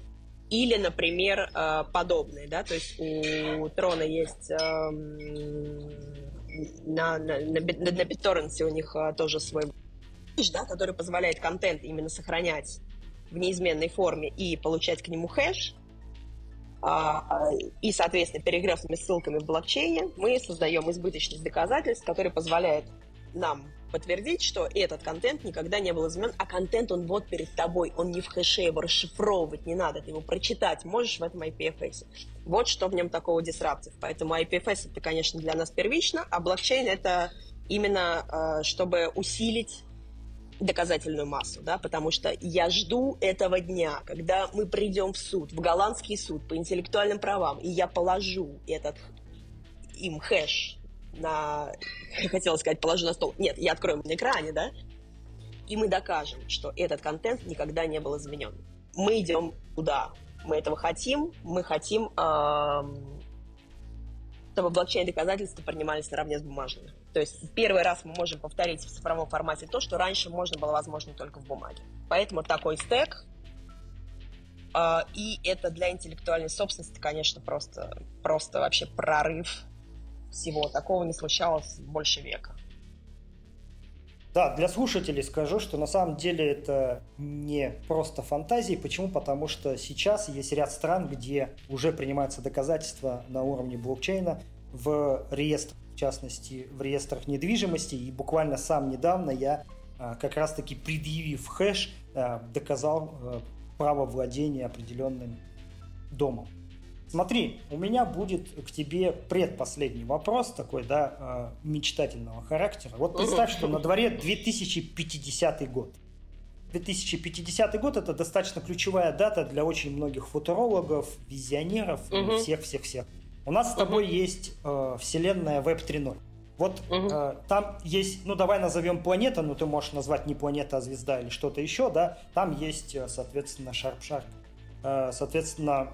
или, например, э, подобные. Да? То есть у Трона есть эм, на, на, на, на BitTorrent у них э, тоже свой да, который позволяет контент именно сохранять в неизменной форме и получать к нему хэш, а, и, соответственно, перегревными ссылками в блокчейне мы создаем избыточность доказательств, который позволяет нам подтвердить, что этот контент никогда не был изменен, а контент он вот перед тобой, он не в хэше, его расшифровывать не надо, ты его прочитать можешь в этом IPFS. Вот что в нем такого дисраптив. Поэтому IPFS это, конечно, для нас первично, а блокчейн это именно а, чтобы усилить доказательную массу, да, потому что я жду этого дня, когда мы придем в суд, в голландский суд по интеллектуальным правам, и я положу этот им хэш на... Хотела сказать, положу на стол. Нет, я открою на экране, да, и мы докажем, что этот контент никогда не был изменен. Мы идем туда. Мы этого хотим. Мы хотим, эм, чтобы блокчейн-доказательства принимались наравне с бумажными. То есть первый раз мы можем повторить в цифровом формате то, что раньше можно было возможно только в бумаге. Поэтому такой стек. А, и это для интеллектуальной собственности, конечно, просто, просто вообще прорыв всего. Такого не случалось больше века. Да, для слушателей скажу, что на самом деле это не просто фантазии. Почему? Потому что сейчас есть ряд стран, где уже принимаются доказательства на уровне блокчейна в реестр в частности, в реестрах недвижимости. И буквально сам недавно я, а, как раз-таки предъявив хэш, а, доказал а, право владения определенным домом. Смотри, у меня будет к тебе предпоследний вопрос такой, да, мечтательного характера. Вот представь, что на дворе 2050 год. 2050 год это достаточно ключевая дата для очень многих футурологов, визионеров всех-всех-всех. У нас с тобой есть э, вселенная Web 3.0. Вот uh-huh. э, там есть, ну давай назовем планета, но ты можешь назвать не планета, а звезда или что-то еще, да. Там есть, э, соответственно, Sharp Э, соответственно,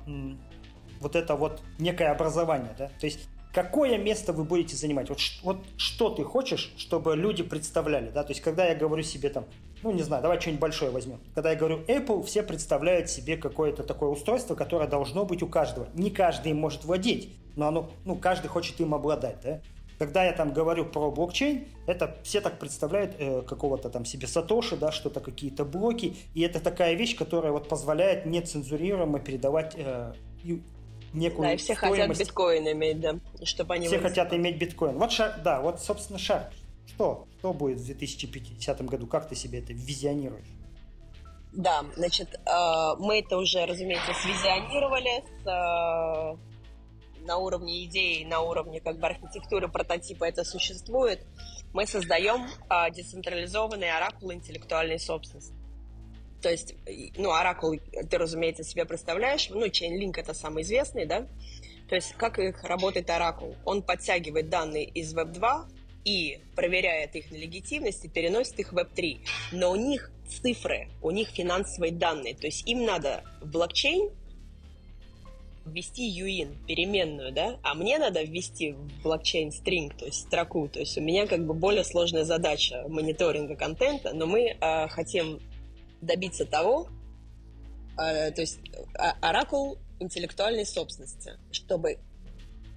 вот это вот некое образование, да. То есть какое место вы будете занимать? Вот, вот что ты хочешь, чтобы люди представляли, да? То есть когда я говорю себе там, ну не знаю, давай что-нибудь большое возьмем. Когда я говорю Apple, все представляют себе какое-то такое устройство, которое должно быть у каждого. Не каждый им может владеть, но оно, ну, каждый хочет им обладать, да. Когда я там говорю про блокчейн, это все так представляют э, какого-то там себе Сатоши, да, что-то какие-то блоки, и это такая вещь, которая вот позволяет нецензурируемо передавать э, некую Да, и все стоимость. хотят биткоин иметь, да, чтобы они... Все выросли. хотят иметь биткоин. Вот, шар, да, вот, собственно, шар. Что? Что будет в 2050 году? Как ты себе это визионируешь? Да, значит, э, мы это уже, разумеется, свизионировали с э, на уровне идеи, на уровне как бы архитектуры прототипа это существует, мы создаем а, децентрализованный оракул интеллектуальной собственности. То есть, ну, оракул, ты, разумеется, себе представляешь, ну, Chainlink это самый известный, да? То есть, как их работает оракул? Он подтягивает данные из Web2 и, проверяет их на легитимность, и переносит их в Web3. Но у них цифры, у них финансовые данные. То есть, им надо в блокчейн ввести юин, переменную, да, а мне надо ввести в блокчейн стринг, то есть строку, то есть у меня как бы более сложная задача мониторинга контента, но мы э, хотим добиться того, э, то есть оракул интеллектуальной собственности, чтобы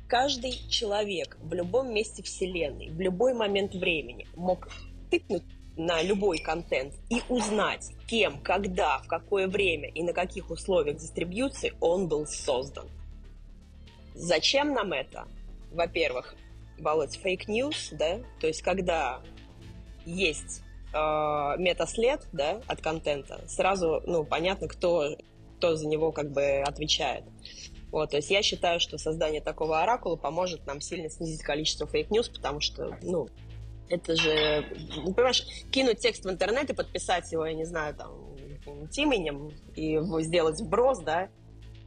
каждый человек в любом месте Вселенной, в любой момент времени мог тыкнуть на любой контент и узнать, кем, когда, в какое время и на каких условиях дистрибьюции он был создан. Зачем нам это? Во-первых, Володь, fake news, да, то есть когда есть э, метаслед, да, от контента, сразу, ну, понятно, кто, кто за него как бы отвечает. Вот, то есть я считаю, что создание такого оракула поможет нам сильно снизить количество fake news, потому что, ну, это же, ну, понимаешь, кинуть текст в интернет и подписать его, я не знаю, там, именем и сделать вброс, да,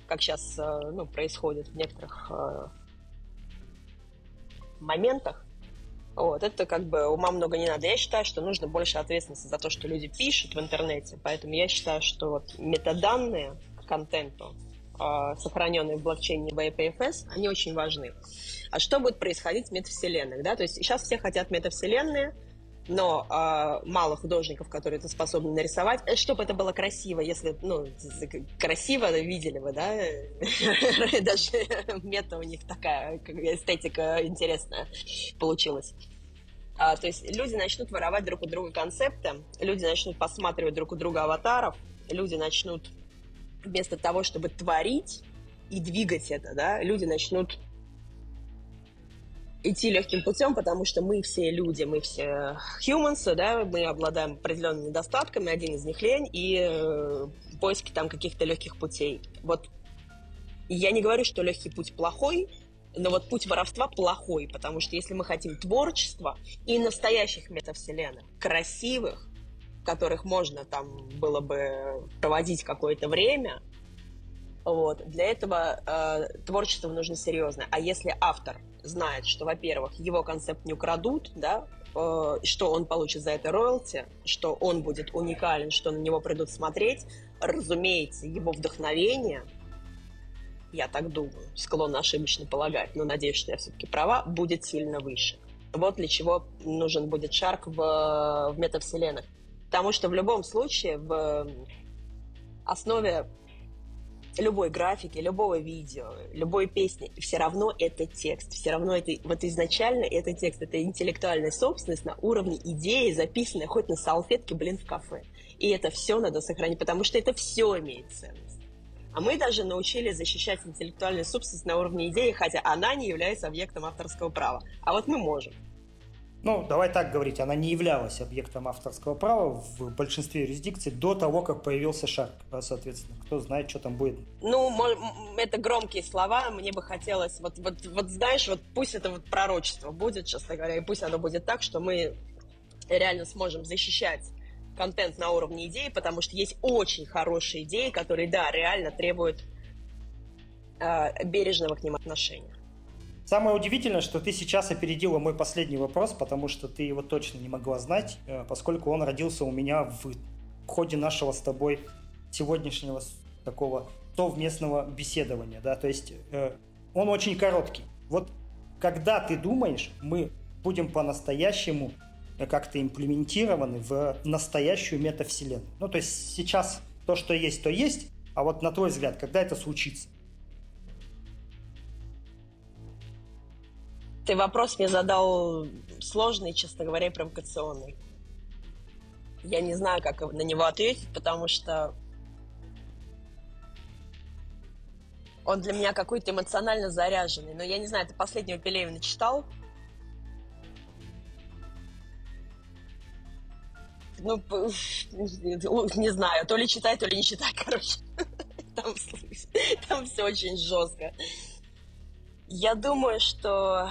как сейчас, э, ну, происходит в некоторых э, моментах, вот, это как бы ума много не надо. Я считаю, что нужно больше ответственности за то, что люди пишут в интернете. Поэтому я считаю, что вот метаданные к контенту, э, сохраненные в блокчейне BPFS, они очень важны а что будет происходить в метавселенных, да, то есть сейчас все хотят метавселенные, но э, мало художников, которые это способны нарисовать, э, чтобы это было красиво, если, ну, красиво видели вы, да, даже мета у них такая эстетика интересная получилась. А, то есть люди начнут воровать друг у друга концепты, люди начнут посматривать друг у друга аватаров, люди начнут вместо того, чтобы творить и двигать это, да, люди начнут идти легким путем, потому что мы все люди, мы все humans, да, мы обладаем определенными недостатками, один из них лень и э, поиски там каких-то легких путей. Вот я не говорю, что легкий путь плохой, но вот путь воровства плохой, потому что если мы хотим творчества и настоящих метавселенных, красивых, в которых можно там было бы проводить какое-то время, вот, для этого э, творчество нужно серьезное. А если автор знает, что, во-первых, его концепт не украдут, да, э, что он получит за это роялти, что он будет уникален, что на него придут смотреть, разумеется, его вдохновение, я так думаю, склонна ошибочно полагать, но надеюсь, что я все-таки права, будет сильно выше. Вот для чего нужен будет шарк в, в метавселенных. Потому что в любом случае в основе любой графики, любого видео, любой песни, все равно это текст, все равно это, вот изначально это текст, это интеллектуальная собственность на уровне идеи, записанная хоть на салфетке, блин, в кафе. И это все надо сохранить, потому что это все имеет ценность. А мы даже научились защищать интеллектуальную собственность на уровне идеи, хотя она не является объектом авторского права. А вот мы можем ну, давай так говорить, она не являлась объектом авторского права в большинстве юрисдикций до того, как появился шарк, соответственно. Кто знает, что там будет. Ну, это громкие слова, мне бы хотелось, вот, вот, вот знаешь, вот пусть это вот пророчество будет, честно говоря, и пусть оно будет так, что мы реально сможем защищать контент на уровне идеи, потому что есть очень хорошие идеи, которые, да, реально требуют э, бережного к ним отношения. Самое удивительное, что ты сейчас опередила мой последний вопрос, потому что ты его точно не могла знать, э, поскольку он родился у меня в ходе нашего с тобой сегодняшнего такого совместного беседования, да, то есть э, он очень короткий. Вот когда ты думаешь, мы будем по-настоящему э, как-то имплементированы в настоящую метавселенную. Ну, то есть сейчас то, что есть, то есть, а вот на твой взгляд, когда это случится? Ты вопрос мне задал сложный, честно говоря, провокационный. Я не знаю, как на него ответить, потому что он для меня какой-то эмоционально заряженный. Но я не знаю, ты последнего Пелевина читал? Ну, не знаю, то ли читай, то ли не читай, короче. Там, там все очень жестко. Я думаю, что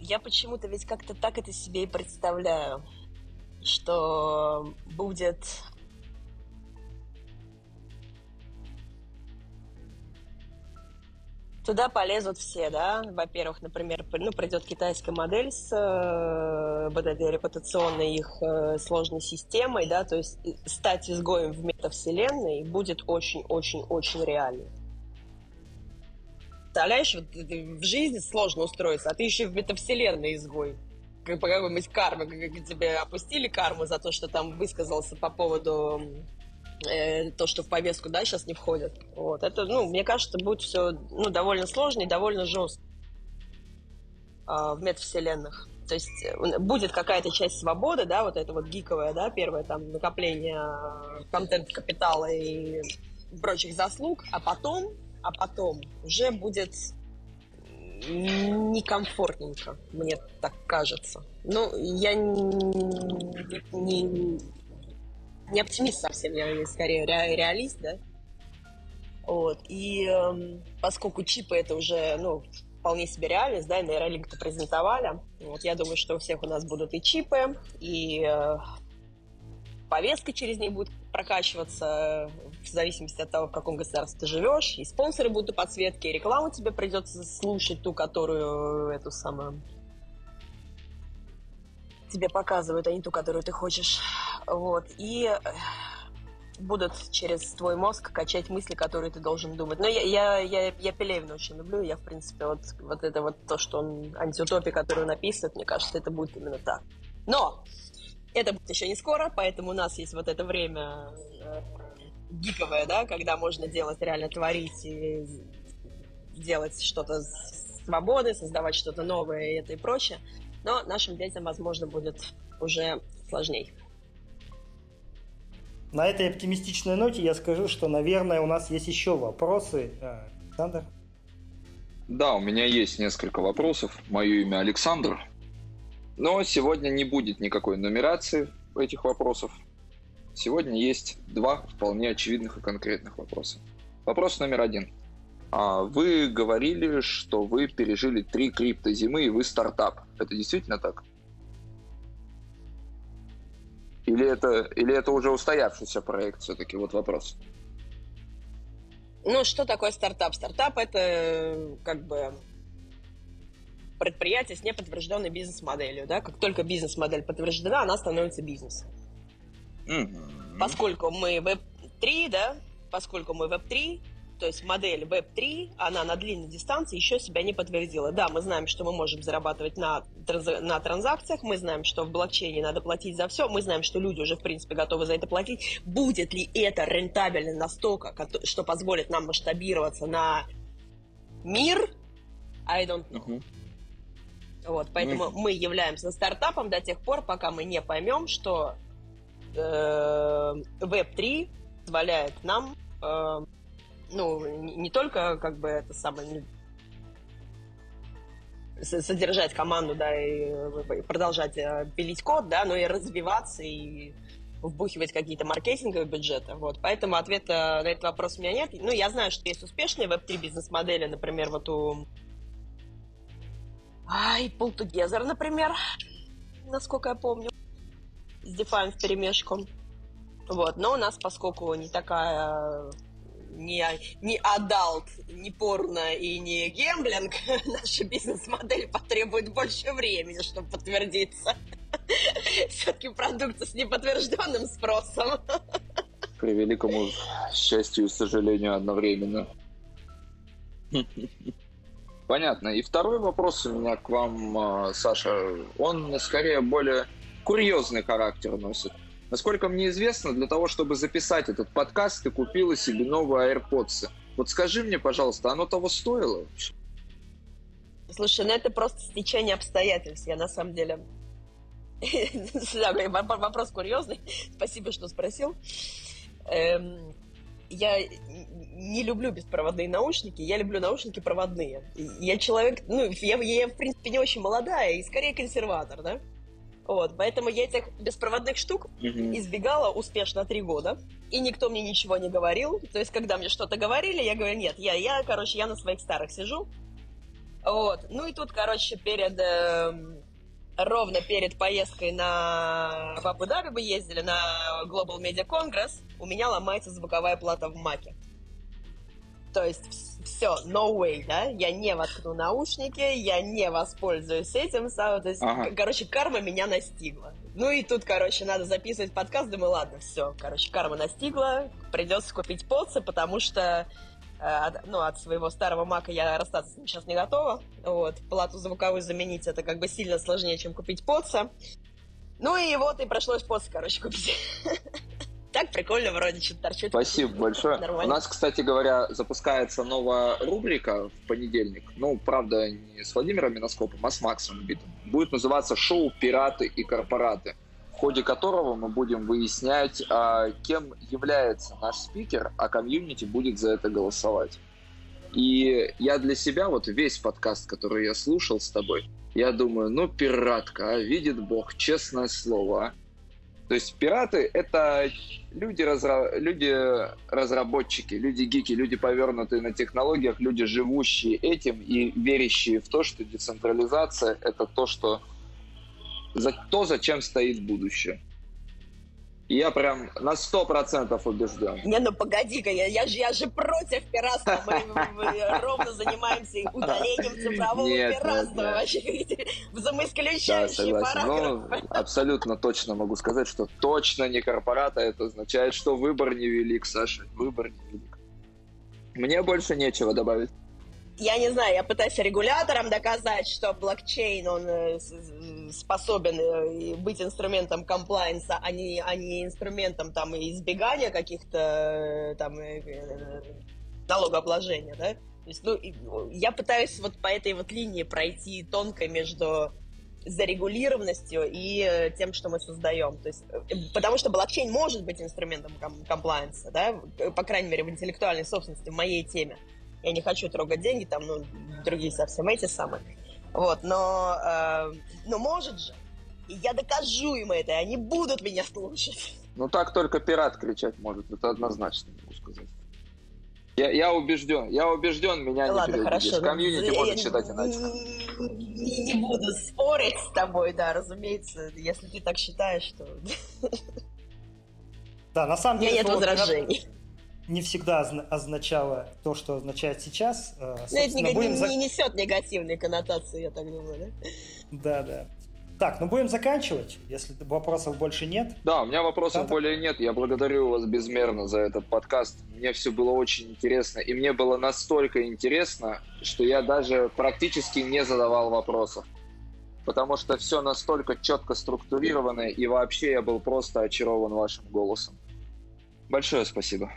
я почему-то ведь как-то так это себе и представляю, что будет Туда полезут все, да. Во-первых, например, ну, придет китайская модель с э, вот этой репутационной их э, сложной системой, да, то есть стать изгоем в метавселенной будет очень-очень-очень реально. Представляешь, вот, в жизни сложно устроиться, а ты еще в метавселенной изгой. Как по какой-нибудь карме, как тебе опустили карму за то, что там высказался по поводу э, то, что в повестку, да, сейчас не входит. Вот. Это, ну, мне кажется, будет все, ну, довольно сложно и довольно жестко э, в метавселенных. То есть э, будет какая-то часть свободы, да, вот это вот гиковое, да, первое там накопление э, контент-капитала и прочих заслуг, а потом, а потом уже будет некомфортненько, мне так кажется. Ну, я не, не, не оптимист совсем, я скорее ре, реалист, да. Вот. И э, поскольку чипы это уже, ну, вполне себе реальность, да, и нейролинк это презентовали, вот я думаю, что у всех у нас будут и чипы, и э, повестка через них будет прокачиваться в зависимости от того, в каком государстве ты живешь, и спонсоры будут у подсветки, и рекламу тебе придется слушать ту, которую эту самую тебе показывают, а не ту, которую ты хочешь. Вот. И э, будут через твой мозг качать мысли, которые ты должен думать. Но я, я, я, я Пелевина очень люблю. Я, в принципе, вот, вот это вот то, что он антиутопия, которую он мне кажется, это будет именно так. Но это будет еще не скоро, поэтому у нас есть вот это время э, гиковое, да, когда можно делать, реально творить и делать что-то свободы, создавать что-то новое и это и прочее но нашим детям, возможно, будет уже сложней. На этой оптимистичной ноте я скажу, что, наверное, у нас есть еще вопросы. А, Александр? Да, у меня есть несколько вопросов. Мое имя Александр. Но сегодня не будет никакой нумерации этих вопросов. Сегодня есть два вполне очевидных и конкретных вопроса. Вопрос номер один. А, вы говорили, что вы пережили три криптозимы и вы стартап. Это действительно так? Или это, или это уже устоявшийся проект все-таки? Вот вопрос. Ну, что такое стартап? Стартап – это как бы предприятие с неподтвержденной бизнес-моделью. Да? Как только бизнес-модель подтверждена, она становится бизнесом. Mm-hmm. Поскольку мы Web3, да, поскольку мы Web3, то есть модель Web3, она на длинной дистанции еще себя не подтвердила. Да, мы знаем, что мы можем зарабатывать на, на транзакциях, мы знаем, что в блокчейне надо платить за все, мы знаем, что люди уже, в принципе, готовы за это платить. Будет ли это рентабельно настолько, что позволит нам масштабироваться на мир? I don't know. Uh-huh. Вот, поэтому uh-huh. мы являемся стартапом до тех пор, пока мы не поймем, что э, Web3 позволяет нам э, ну, не только как бы это самое содержать команду, да, и продолжать э, пилить код, да, но и развиваться и вбухивать какие-то маркетинговые бюджеты. Вот. Поэтому ответа на этот вопрос у меня нет. Ну, я знаю, что есть успешные веб-3 бизнес-модели, например, вот у Ай, Pull например, насколько я помню, с DeFi в перемешку. Вот. Но у нас, поскольку не такая не, не adult, не порно и не gambling, наша бизнес-модель потребует больше времени, чтобы подтвердиться. Все-таки продукты с неподтвержденным спросом. К великому счастью и сожалению одновременно. Понятно. И второй вопрос у меня к вам, а, Саша. Он скорее более курьезный характер носит. Насколько мне известно, для того, чтобы записать этот подкаст, ты купила себе новые AirPods. Вот скажи мне, пожалуйста, оно того стоило? Слушай, ну это просто стечение обстоятельств. Я на самом деле... Вопрос курьезный. Спасибо, что спросил. Я не люблю беспроводные наушники, я люблю наушники проводные. Я человек, ну, я, я в принципе не очень молодая и скорее консерватор, да? Вот, поэтому я этих беспроводных штук mm-hmm. избегала успешно три года, и никто мне ничего не говорил. То есть, когда мне что-то говорили, я говорю, нет, я, я, короче, я на своих старых сижу. Вот. Ну и тут, короче, перед... Э, ровно перед поездкой на... В Абу-Даби мы ездили на Global Media Congress. У меня ломается звуковая плата в Маке. То есть все, no way, да? Я не воткну наушники, я не воспользуюсь этим самым. То есть, ага. короче, карма меня настигла. Ну и тут, короче, надо записывать подкаст. Думаю, ладно, все, короче, карма настигла. Придется купить поцы, потому что э, ну, от своего старого мака я расстаться с ним сейчас не готова. Вот, плату звуковую заменить это как бы сильно сложнее, чем купить поца. Ну и вот, и пришлось поц, короче, купить. так прикольно вроде что-то торчит. Спасибо большое. Нормально. У нас, кстати говоря, запускается новая рубрика в понедельник. Ну, правда, не с Владимиром Миноскопом, а с Максом Битом. Будет называться «Шоу «Пираты и корпораты», в ходе которого мы будем выяснять, а, кем является наш спикер, а комьюнити будет за это голосовать. И я для себя, вот весь подкаст, который я слушал с тобой, я думаю, ну, пиратка, а, видит Бог, честное слово. То есть пираты — это люди, разра... люди разработчики, люди гики, люди повернутые на технологиях, люди живущие этим и верящие в то, что децентрализация — это то, что за то, зачем стоит будущее. Я прям на сто процентов убежден. Не, ну погоди-ка, я, я, же, я же против пиратства. Мы, мы ровно занимаемся удалением цифрового нет, пиратства. Нет, Вообще, взаимоисключающие да, параграфы. Ну, абсолютно точно могу сказать, что точно не корпората. Это означает, что выбор невелик, Саша. Выбор невелик. Мне больше нечего добавить я не знаю, я пытаюсь регуляторам доказать, что блокчейн, он э, способен э, быть инструментом комплайенса, а не, а не инструментом там избегания каких-то э, там налогообложения, да? То есть, ну, я пытаюсь вот по этой вот линии пройти тонко между зарегулированностью и тем, что мы создаем. То есть, потому что блокчейн может быть инструментом комплайенса, да, по крайней мере, в интеллектуальной собственности, в моей теме я не хочу трогать деньги, там, ну, другие совсем эти самые. Вот, но, э, но может же. И я докажу им это, и они будут меня слушать. Ну так только пират кричать может, это однозначно могу сказать. Я, я убежден, я убежден, меня Ладно, не хорошо. Комьюнити может я считать иначе. Не, не буду спорить с тобой, да, разумеется, если ты так считаешь, то... Да, на самом деле... У меня нет возражений не всегда означало то, что означает сейчас. Э, Но это не, будем... не, не несет негативной коннотации, я так думаю, да? Да, да. Так, ну будем заканчивать, если вопросов больше нет. Да, у меня вопросов да, более нет. Я благодарю вас безмерно за этот подкаст. Мне все было очень интересно. И мне было настолько интересно, что я даже практически не задавал вопросов. Потому что все настолько четко структурировано, и вообще я был просто очарован вашим голосом. Большое спасибо.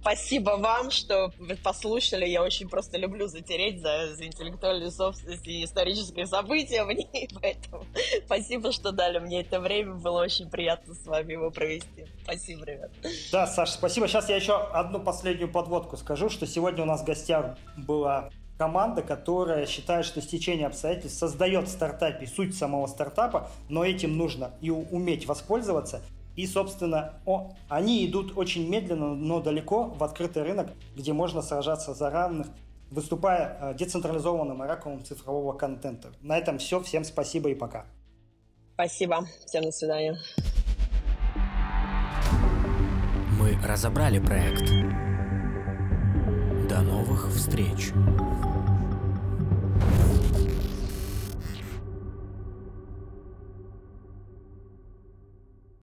Спасибо вам, что послушали. Я очень просто люблю затереть за, за интеллектуальную собственность и исторические события в ней. Поэтому спасибо, что дали мне это время. Было очень приятно с вами его провести. Спасибо, ребят. Да, Саша, спасибо. Сейчас я еще одну последнюю подводку скажу, что сегодня у нас в гостях была команда, которая считает, что стечение обстоятельств создает в стартапе суть самого стартапа, но этим нужно и уметь воспользоваться. И, собственно, о, они идут очень медленно, но далеко в открытый рынок, где можно сражаться за равных, выступая э, децентрализованным оракулом цифрового контента. На этом все. Всем спасибо и пока. Спасибо. Всем до свидания. Мы разобрали проект. До новых встреч.